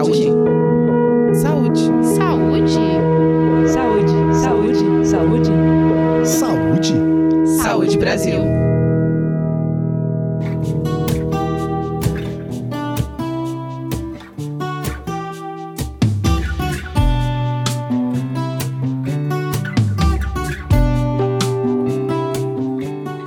Saúde. Saúde. Saúde. Saúde. Saúde. Saúde. Saúde. Saúde Brasil.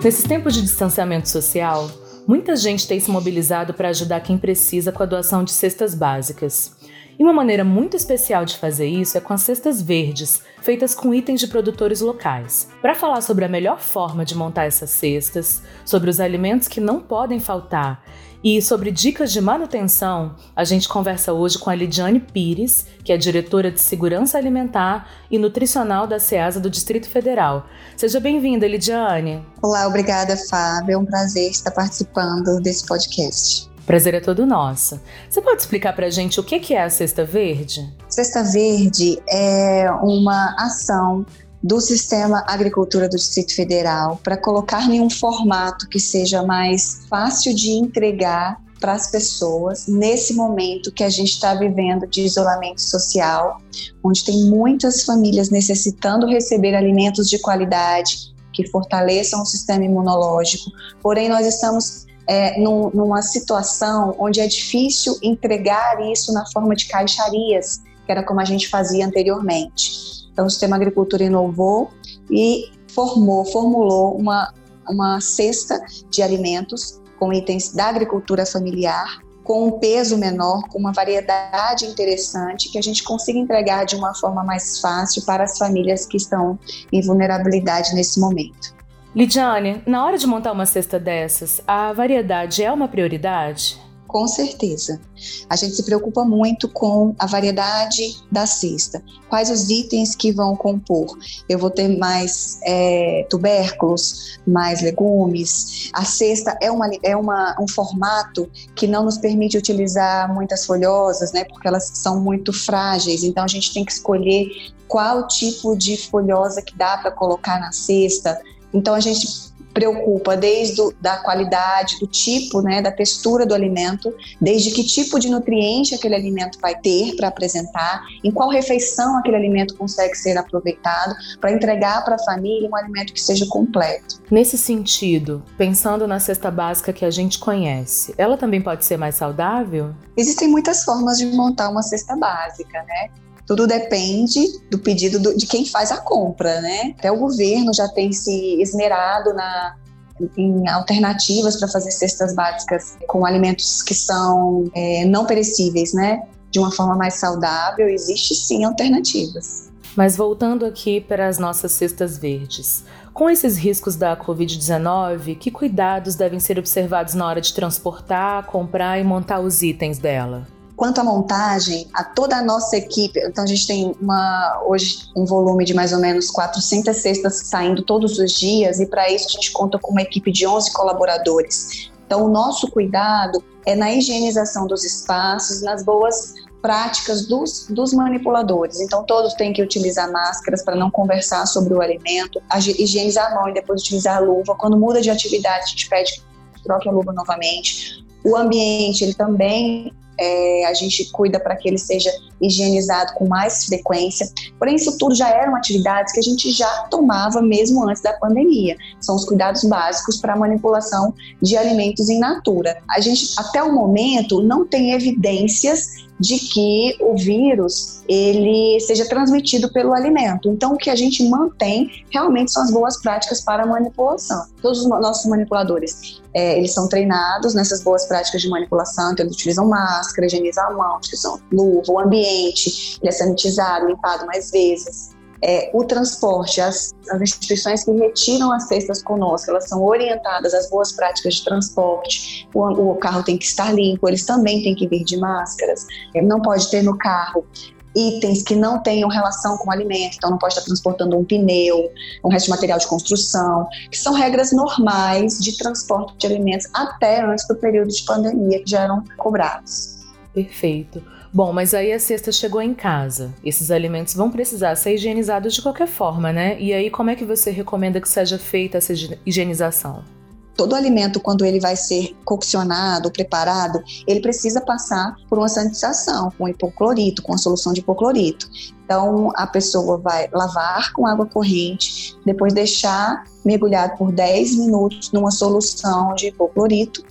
Nesses tempos de distanciamento social, muita gente tem se mobilizado para ajudar quem precisa com a doação de cestas básicas. E uma maneira muito especial de fazer isso é com as cestas verdes, feitas com itens de produtores locais. Para falar sobre a melhor forma de montar essas cestas, sobre os alimentos que não podem faltar e sobre dicas de manutenção, a gente conversa hoje com a Lidiane Pires, que é diretora de Segurança Alimentar e Nutricional da SEASA do Distrito Federal. Seja bem-vinda, Lidiane. Olá, obrigada, Fábio. É um prazer estar participando desse podcast. Prazer é todo nosso. Você pode explicar para a gente o que é a Cesta Verde? Cesta Verde é uma ação do Sistema Agricultura do Distrito Federal para colocar em um formato que seja mais fácil de entregar para as pessoas nesse momento que a gente está vivendo de isolamento social, onde tem muitas famílias necessitando receber alimentos de qualidade que fortaleçam o sistema imunológico. Porém, nós estamos é, num, numa situação onde é difícil entregar isso na forma de caixarias, que era como a gente fazia anteriormente. Então, o Sistema Agricultura inovou e formou, formulou uma, uma cesta de alimentos com itens da agricultura familiar, com um peso menor, com uma variedade interessante, que a gente consiga entregar de uma forma mais fácil para as famílias que estão em vulnerabilidade nesse momento. Lidiane, na hora de montar uma cesta dessas, a variedade é uma prioridade? Com certeza. A gente se preocupa muito com a variedade da cesta. Quais os itens que vão compor? Eu vou ter mais é, tubérculos, mais legumes. A cesta é, uma, é uma, um formato que não nos permite utilizar muitas folhosas, né? Porque elas são muito frágeis. Então a gente tem que escolher qual tipo de folhosa que dá para colocar na cesta. Então a gente preocupa desde do, da qualidade, do tipo, né, da textura do alimento, desde que tipo de nutriente aquele alimento vai ter para apresentar, em qual refeição aquele alimento consegue ser aproveitado, para entregar para a família um alimento que seja completo. Nesse sentido, pensando na cesta básica que a gente conhece, ela também pode ser mais saudável? Existem muitas formas de montar uma cesta básica, né? Tudo depende do pedido do, de quem faz a compra, né? Até o governo já tem se esmerado na, em alternativas para fazer cestas básicas com alimentos que são é, não perecíveis, né? De uma forma mais saudável, existe sim alternativas. Mas voltando aqui para as nossas cestas verdes, com esses riscos da Covid-19, que cuidados devem ser observados na hora de transportar, comprar e montar os itens dela? Quanto à montagem, a toda a nossa equipe, então a gente tem uma, hoje um volume de mais ou menos 400 cestas saindo todos os dias e para isso a gente conta com uma equipe de 11 colaboradores. Então o nosso cuidado é na higienização dos espaços, nas boas práticas dos, dos manipuladores. Então, todos têm que utilizar máscaras para não conversar sobre o alimento, higienizar a mão e depois utilizar a luva. Quando muda de atividade, a gente pede que troque a luva novamente. O ambiente, ele também é, a gente cuida para que ele seja higienizado com mais frequência. Porém, isso tudo já eram atividades que a gente já tomava mesmo antes da pandemia. São os cuidados básicos para a manipulação de alimentos em natura. A gente, até o momento, não tem evidências de que o vírus ele seja transmitido pelo alimento. Então, o que a gente mantém realmente são as boas práticas para a manipulação. Todos os nossos manipuladores, é, eles são treinados nessas boas práticas de manipulação, então eles utilizam máscara, higienizam a mão, utilizam luva, o ambiente, ele é sanitizado, limpado mais vezes é, o transporte, as, as, instituições que retiram as cestas conosco, elas são orientadas às boas práticas de transporte, o, o carro tem que estar limpo, eles também têm que vir de máscaras, é, não pode ter no carro itens que não tenham relação com o alimento, então não pode estar transportando um pneu, um resto de material de construção, que são regras normais de transporte de alimentos até antes do período de pandemia que já eram cobrados. Perfeito. Bom, mas aí a cesta chegou em casa. Esses alimentos vão precisar ser higienizados de qualquer forma, né? E aí como é que você recomenda que seja feita essa higienização? todo alimento, quando ele vai ser coccionado, preparado, ele precisa passar por uma sanitização com hipoclorito, com a solução de hipoclorito. Então, a pessoa vai lavar com água corrente, depois deixar mergulhado por 10 minutos numa solução de hipoclorito,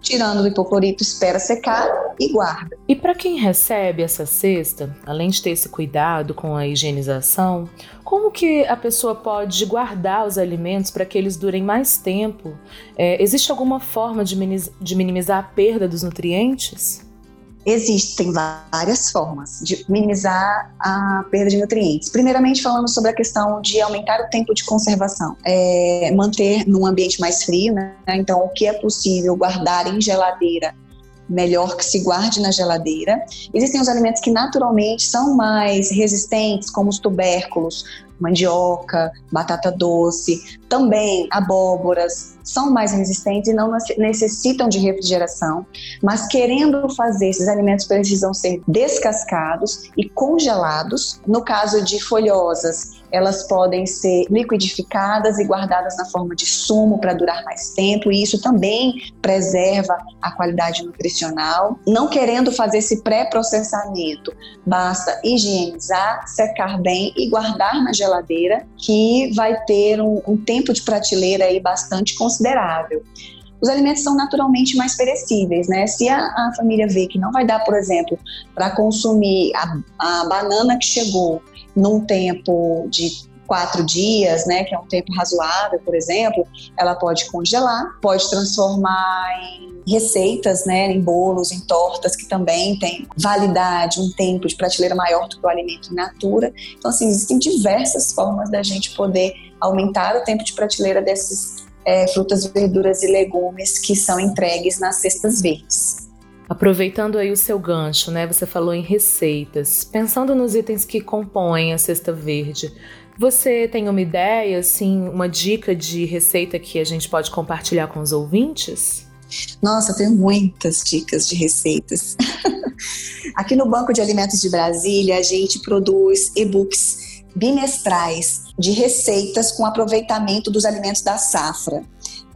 tirando o hipoclorito, espera secar e guarda. E para quem recebe essa cesta, além de ter esse cuidado com a higienização, como que a pessoa pode guardar os alimentos para que eles durem mais tempo? É, existe alguma forma de minimizar a perda dos nutrientes? Existem várias formas de minimizar a perda de nutrientes. Primeiramente, falando sobre a questão de aumentar o tempo de conservação, é, manter num ambiente mais frio, né? Então, o que é possível guardar em geladeira melhor que se guarde na geladeira. Existem os alimentos que naturalmente são mais resistentes, como os tubérculos, mandioca, batata doce, também abóboras, são mais resistentes e não necessitam de refrigeração, mas querendo fazer esses alimentos precisam ser descascados e congelados. No caso de folhosas, elas podem ser liquidificadas e guardadas na forma de sumo para durar mais tempo, e isso também preserva a qualidade nutricional. Não querendo fazer esse pré-processamento, basta higienizar, secar bem e guardar na geladeira, que vai ter um, um tempo de prateleira aí bastante considerável. Os alimentos são naturalmente mais perecíveis, né? Se a, a família vê que não vai dar, por exemplo, para consumir a, a banana que chegou num tempo de quatro dias, né, que é um tempo razoável, por exemplo, ela pode congelar, pode transformar em receitas, né, em bolos, em tortas que também tem validade, um tempo de prateleira maior do que o alimento in natura. Então, assim, existem diversas formas da gente poder aumentar o tempo de prateleira desses é, frutas, verduras e legumes que são entregues nas cestas verdes. Aproveitando aí o seu gancho, né? Você falou em receitas. Pensando nos itens que compõem a cesta verde, você tem uma ideia, assim, uma dica de receita que a gente pode compartilhar com os ouvintes? Nossa, tem muitas dicas de receitas. Aqui no Banco de Alimentos de Brasília, a gente produz e-books bimestrais de receitas com aproveitamento dos alimentos da safra.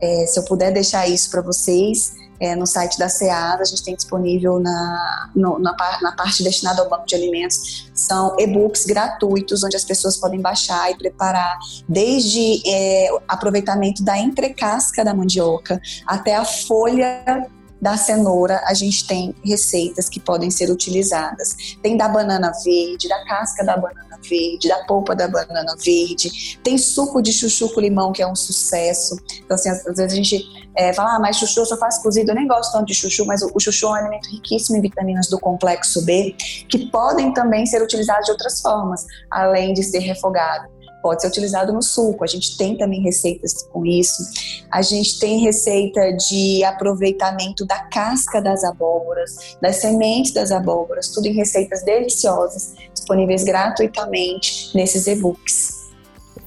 É, se eu puder deixar isso para vocês, é, no site da SEASA, a gente tem disponível na, no, na, na, parte destinada ao banco de alimentos, são e-books gratuitos, onde as pessoas podem baixar e preparar, desde é, aproveitamento da entrecasca da mandioca até a folha da cenoura, a gente tem receitas que podem ser utilizadas. Tem da banana verde, da casca da banana verde, da polpa da banana verde. Tem suco de chuchu com limão, que é um sucesso. Então, assim, às, vezes a gente é, fala, ah, mas chuchu eu só faço cozido. Eu nem gosto tanto de chuchu, mas o, o chuchu é um alimento riquíssimo em vitaminas do complexo B, que podem também ser utilizados de outras formas, além de ser refogado pode ser utilizado no suco. A gente tem também receitas com isso. A gente tem receita de aproveitamento da casca das abóboras, das sementes das abóboras, tudo em receitas deliciosas, disponíveis gratuitamente nesses e-books.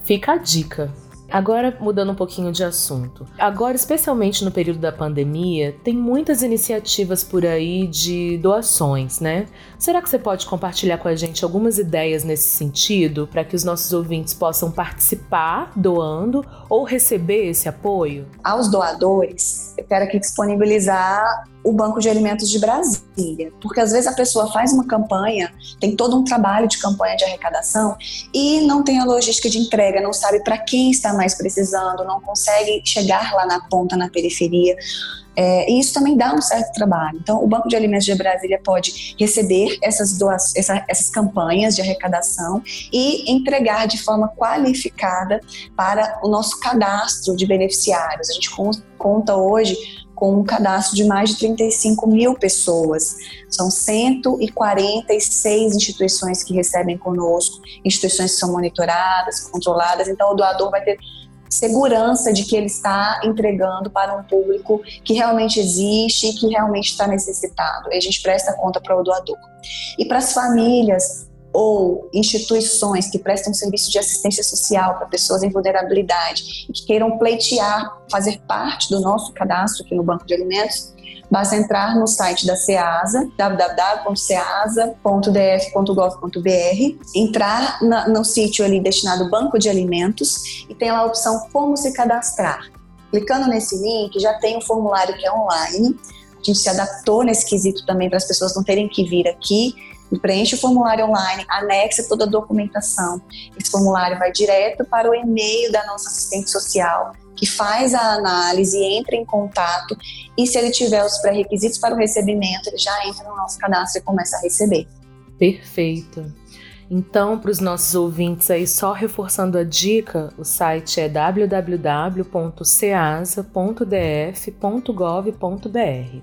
Fica a dica. Agora, mudando um pouquinho de assunto. Agora, especialmente no período da pandemia, tem muitas iniciativas por aí de doações, né? Será que você pode compartilhar com a gente algumas ideias nesse sentido, para que os nossos ouvintes possam participar doando ou receber esse apoio? Aos doadores, eu quero aqui disponibilizar o Banco de Alimentos de Brasília, porque às vezes a pessoa faz uma campanha, tem todo um trabalho de campanha de arrecadação e não tem a logística de entrega, não sabe para quem está mais precisando, não consegue chegar lá na ponta, na periferia. É, e isso também dá um certo trabalho. Então, o Banco de Alimentos de Brasília pode receber essas, duas, essa, essas campanhas de arrecadação e entregar de forma qualificada para o nosso cadastro de beneficiários. A gente conta hoje com um cadastro de mais de 35 mil pessoas. São 146 instituições que recebem conosco, instituições que são monitoradas, controladas, então o doador vai ter segurança de que ele está entregando para um público que realmente existe e que realmente está necessitado. E a gente presta conta para o doador. E para as famílias, ou instituições que prestam serviço de assistência social para pessoas em vulnerabilidade e que queiram pleitear, fazer parte do nosso cadastro aqui no Banco de Alimentos, basta entrar no site da SEASA, www.ceasa.df.gov.br, entrar na, no sítio ali destinado Banco de Alimentos e tem lá a opção Como se cadastrar. Clicando nesse link, já tem um formulário que é online. A gente se adaptou nesse quesito também para as pessoas não terem que vir aqui preenche o formulário online, anexa toda a documentação. Esse formulário vai direto para o e-mail da nossa assistente social, que faz a análise, entra em contato e se ele tiver os pré-requisitos para o recebimento, ele já entra no nosso cadastro e começa a receber. Perfeito. Então, para os nossos ouvintes aí, só reforçando a dica, o site é www.ceasa.df.gov.br.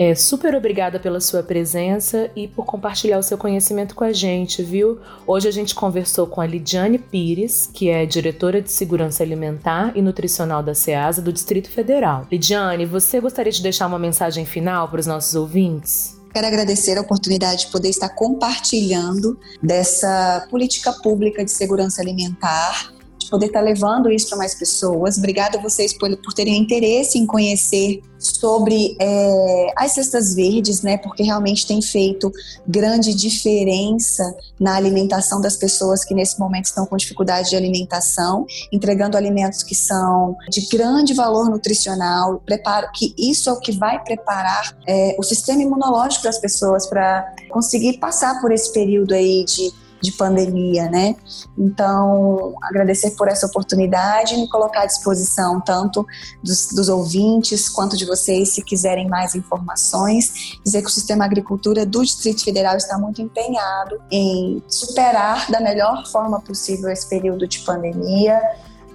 É, super obrigada pela sua presença e por compartilhar o seu conhecimento com a gente, viu? Hoje a gente conversou com a Lidiane Pires, que é diretora de Segurança Alimentar e Nutricional da SEASA do Distrito Federal. Lidiane, você gostaria de deixar uma mensagem final para os nossos ouvintes? Quero agradecer a oportunidade de poder estar compartilhando dessa política pública de segurança alimentar poder estar tá levando isso para mais pessoas. Obrigada a vocês por, por terem interesse em conhecer sobre é, as cestas verdes, né? Porque realmente tem feito grande diferença na alimentação das pessoas que nesse momento estão com dificuldade de alimentação, entregando alimentos que são de grande valor nutricional. Preparo que isso é o que vai preparar é, o sistema imunológico das pessoas para conseguir passar por esse período aí de de pandemia, né? Então, agradecer por essa oportunidade e me colocar à disposição tanto dos, dos, ouvintes quanto de vocês, se quiserem mais informações. Dizer que o Sistema Agricultura do Distrito Federal está muito empenhado em superar da melhor forma possível esse período de pandemia,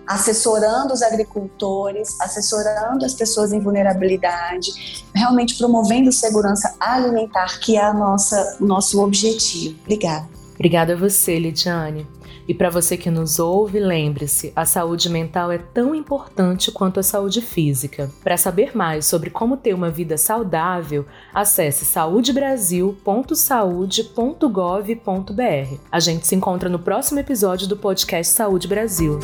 assessorando os agricultores, assessorando as pessoas em vulnerabilidade, realmente promovendo segurança alimentar, que é a nossa, o nosso objetivo. Obrigada. Obrigada a você, Lidiane. E para você que nos ouve, lembre-se: a saúde mental é tão importante quanto a saúde física. Para saber mais sobre como ter uma vida saudável, acesse saudebrasil.saude.gov.br. A gente se encontra no próximo episódio do podcast Saúde Brasil.